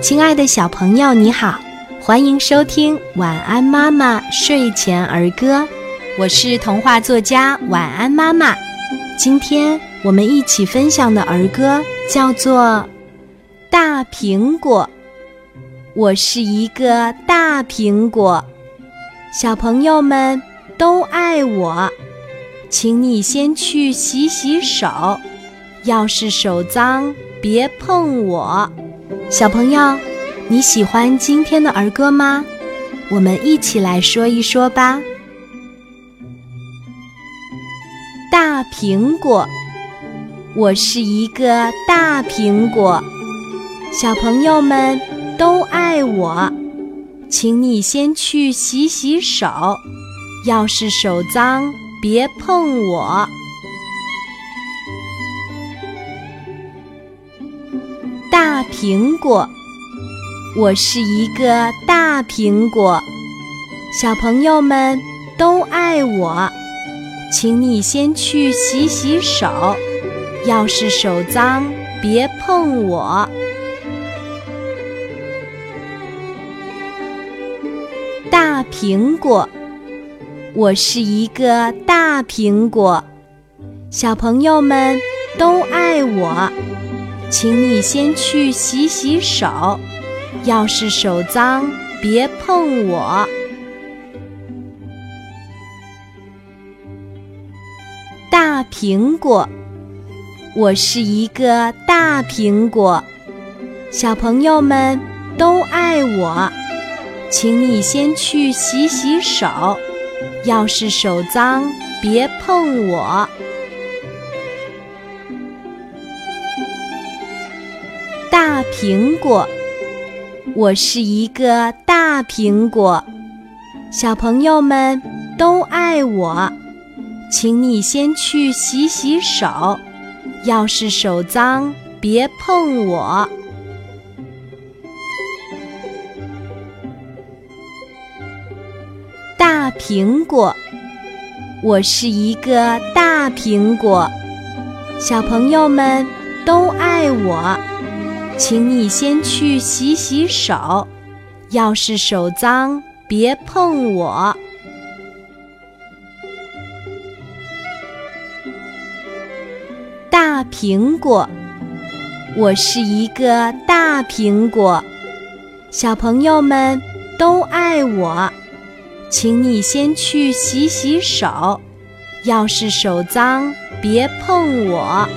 亲爱的小朋友，你好，欢迎收听《晚安妈妈睡前儿歌》，我是童话作家晚安妈妈。今天我们一起分享的儿歌叫做《大苹果》。我是一个大苹果，小朋友们都爱我，请你先去洗洗手，要是手脏别碰我。小朋友，你喜欢今天的儿歌吗？我们一起来说一说吧。大苹果，我是一个大苹果，小朋友们都爱我，请你先去洗洗手，要是手脏别碰我。苹果，我是一个大苹果，小朋友们都爱我，请你先去洗洗手，要是手脏别碰我。大苹果，我是一个大苹果，小朋友们都爱我。请你先去洗洗手，要是手脏别碰我。大苹果，我是一个大苹果，小朋友们都爱我，请你先去洗洗手，要是手脏别碰我。大苹果，我是一个大苹果，小朋友们都爱我，请你先去洗洗手，要是手脏别碰我。大苹果，我是一个大苹果，小朋友们都爱我。请你先去洗洗手，要是手脏别碰我。大苹果，我是一个大苹果，小朋友们都爱我，请你先去洗洗手，要是手脏别碰我。